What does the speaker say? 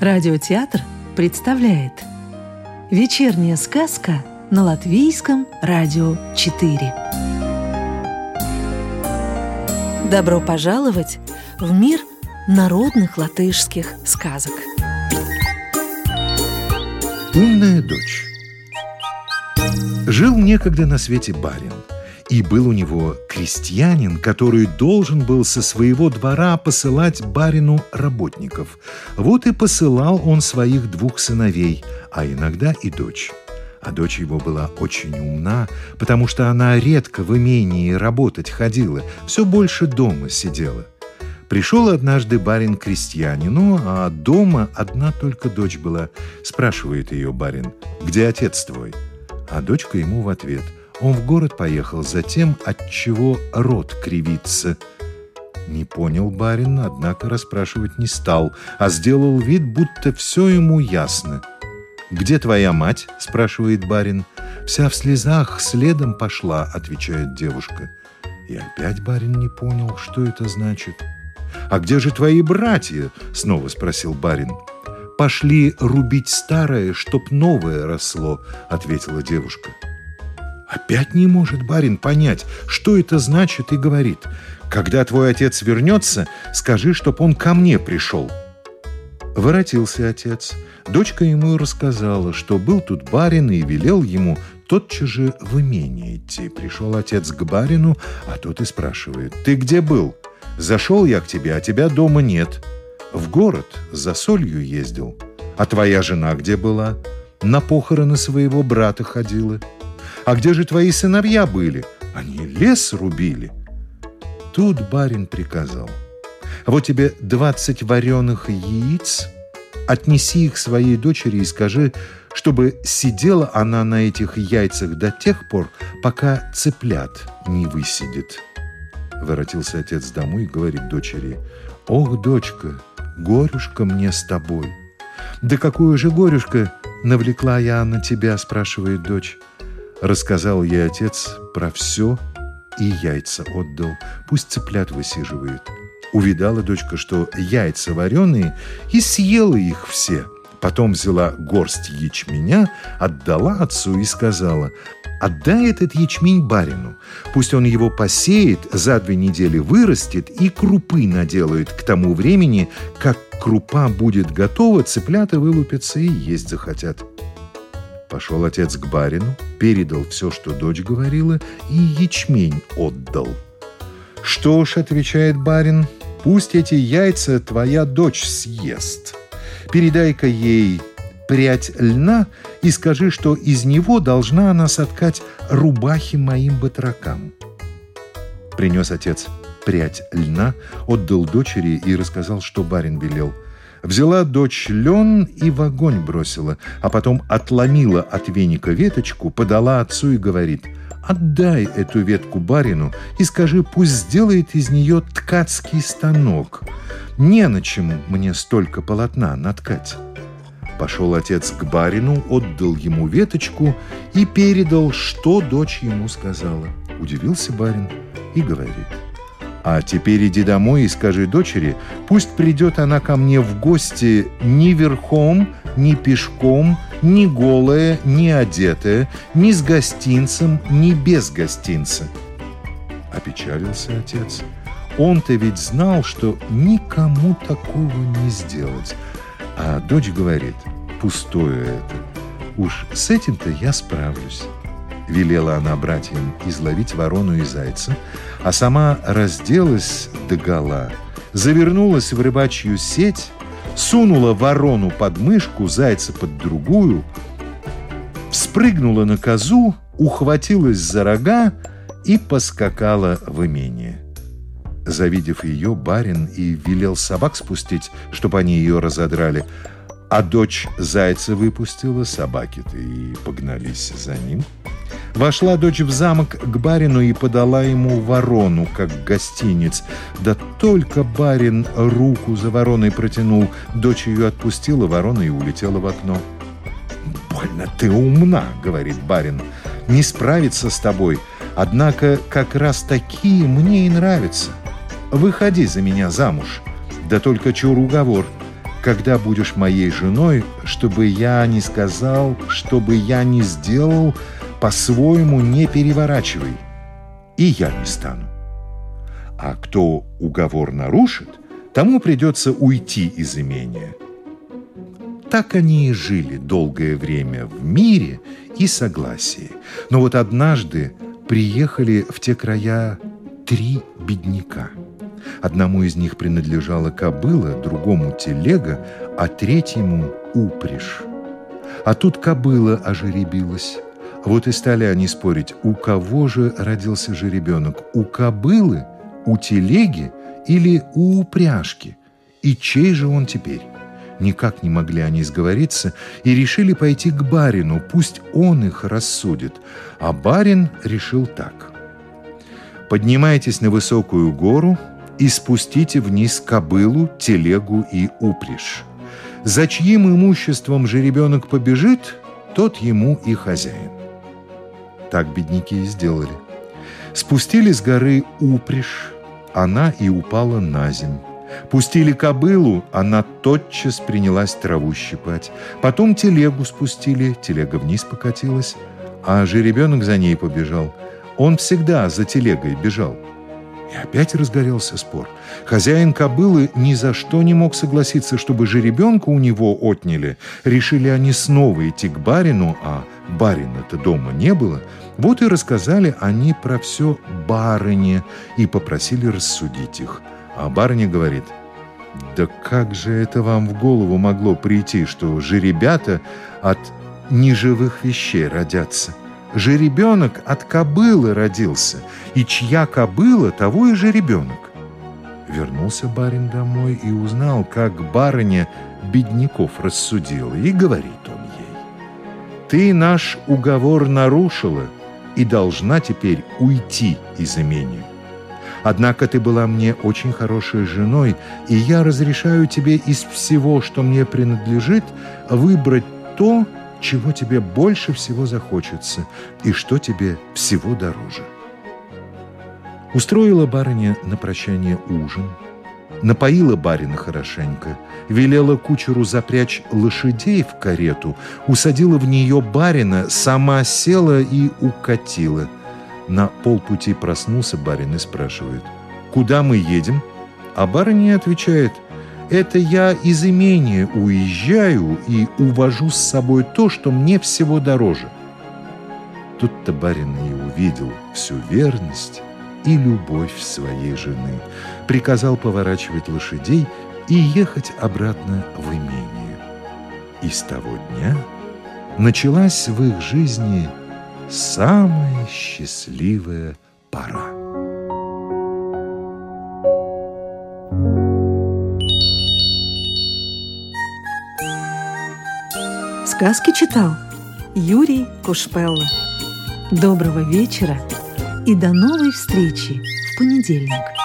Радиотеатр представляет Вечерняя сказка на Латвийском радио 4 Добро пожаловать в мир народных латышских сказок. Умная дочь Жил некогда на свете барин – и был у него крестьянин, который должен был со своего двора посылать барину работников. Вот и посылал он своих двух сыновей, а иногда и дочь. А дочь его была очень умна, потому что она редко в имении работать ходила, все больше дома сидела. Пришел однажды барин крестьянину, а дома одна только дочь была. Спрашивает ее барин, где отец твой? А дочка ему в ответ – он в город поехал за тем, от чего рот кривится. Не понял барин, однако расспрашивать не стал, а сделал вид, будто все ему ясно. «Где твоя мать?» – спрашивает барин. «Вся в слезах, следом пошла», – отвечает девушка. И опять барин не понял, что это значит. «А где же твои братья?» – снова спросил барин. «Пошли рубить старое, чтоб новое росло», – ответила девушка. Опять не может барин понять, что это значит, и говорит, «Когда твой отец вернется, скажи, чтоб он ко мне пришел». Воротился отец. Дочка ему рассказала, что был тут барин и велел ему тотчас же в имение идти. Пришел отец к барину, а тот и спрашивает, «Ты где был? Зашел я к тебе, а тебя дома нет. В город за солью ездил. А твоя жена где была? На похороны своего брата ходила». А где же твои сыновья были? Они лес рубили. Тут барин приказал. Вот тебе двадцать вареных яиц, отнеси их своей дочери и скажи, чтобы сидела она на этих яйцах до тех пор, пока цыплят не высидит. Воротился отец домой и говорит дочери, «Ох, дочка, горюшка мне с тобой». «Да какую же горюшка навлекла я на тебя?» – спрашивает дочь. Рассказал ей отец про все и яйца отдал. Пусть цыплят высиживает. Увидала дочка, что яйца вареные, и съела их все. Потом взяла горсть ячменя, отдала отцу и сказала, «Отдай этот ячмень барину. Пусть он его посеет, за две недели вырастет и крупы наделает к тому времени, как крупа будет готова, цыплята вылупятся и есть захотят». Пошел отец к барину, передал все, что дочь говорила, и ячмень отдал. «Что ж», — отвечает барин, — «пусть эти яйца твоя дочь съест. Передай-ка ей прядь льна и скажи, что из него должна она соткать рубахи моим батракам». Принес отец прядь льна, отдал дочери и рассказал, что барин велел – Взяла дочь лен и в огонь бросила, а потом отломила от веника веточку, подала отцу и говорит, «Отдай эту ветку барину и скажи, пусть сделает из нее ткацкий станок. Не на чем мне столько полотна наткать». Пошел отец к барину, отдал ему веточку и передал, что дочь ему сказала. Удивился барин и говорит – а теперь иди домой и скажи дочери, пусть придет она ко мне в гости ни верхом, ни пешком, ни голая, ни одетая, ни с гостинцем, ни без гостинца. Опечалился отец. Он-то ведь знал, что никому такого не сделать. А дочь говорит, пустое это. Уж с этим-то я справлюсь. Велела она братьям изловить ворону и зайца, а сама разделась догола, завернулась в рыбачью сеть, сунула ворону под мышку, зайца под другую, спрыгнула на козу, ухватилась за рога и поскакала в имение. Завидев ее, барин и велел собак спустить, чтобы они ее разодрали, а дочь зайца выпустила, собаки-то и погнались за ним – Вошла дочь в замок к барину и подала ему ворону, как гостиниц. Да только барин руку за вороной протянул, дочь ее отпустила, ворона и улетела в окно. «Больно ты умна», — говорит барин. не справиться с тобой. Однако как раз такие мне и нравятся. Выходи за меня замуж. Да только чур уговор. Когда будешь моей женой, чтобы я не сказал, чтобы я не сделал, по-своему не переворачивай. И я не стану. А кто уговор нарушит, тому придется уйти из имения. Так они и жили долгое время в мире и согласии. Но вот однажды приехали в те края три бедняка. Одному из них принадлежала кобыла, другому телега, а третьему упряжь. А тут кобыла ожеребилась. Вот и стали они спорить, у кого же родился жеребенок, у кобылы, у телеги или у упряжки, и чей же он теперь? Никак не могли они сговориться и решили пойти к барину, пусть он их рассудит. А барин решил так. «Поднимайтесь на высокую гору и спустите вниз кобылу, телегу и упряжь. За чьим имуществом же ребенок побежит, тот ему и хозяин». Так бедняки и сделали. Спустили с горы упряжь, она и упала на земь. Пустили кобылу, она тотчас принялась траву щипать. Потом телегу спустили, телега вниз покатилась, а жеребенок за ней побежал. Он всегда за телегой бежал. И опять разгорелся спор. Хозяин кобылы ни за что не мог согласиться, чтобы жеребенка у него отняли. Решили они снова идти к барину, а барина-то дома не было. Вот и рассказали они про все барыне и попросили рассудить их. А барыня говорит, «Да как же это вам в голову могло прийти, что жеребята от неживых вещей родятся?» Жеребенок от кобылы родился, и чья кобыла, того и жеребенок. Вернулся барин домой и узнал, как барыня бедняков рассудила, и говорит он ей, «Ты наш уговор нарушила и должна теперь уйти из имения. Однако ты была мне очень хорошей женой, и я разрешаю тебе из всего, что мне принадлежит, выбрать то, чего тебе больше всего захочется и что тебе всего дороже. Устроила барыня на прощание ужин, напоила барина хорошенько, велела кучеру запрячь лошадей в карету, усадила в нее барина, сама села и укатила. На полпути проснулся барин и спрашивает, «Куда мы едем?» А барыня отвечает – это я из имения уезжаю и увожу с собой то, что мне всего дороже. Тут-то барин и увидел всю верность и любовь своей жены, приказал поворачивать лошадей и ехать обратно в имение. И с того дня началась в их жизни самая счастливая пора. Сказки читал Юрий Кушпелла. Доброго вечера и до новой встречи в понедельник.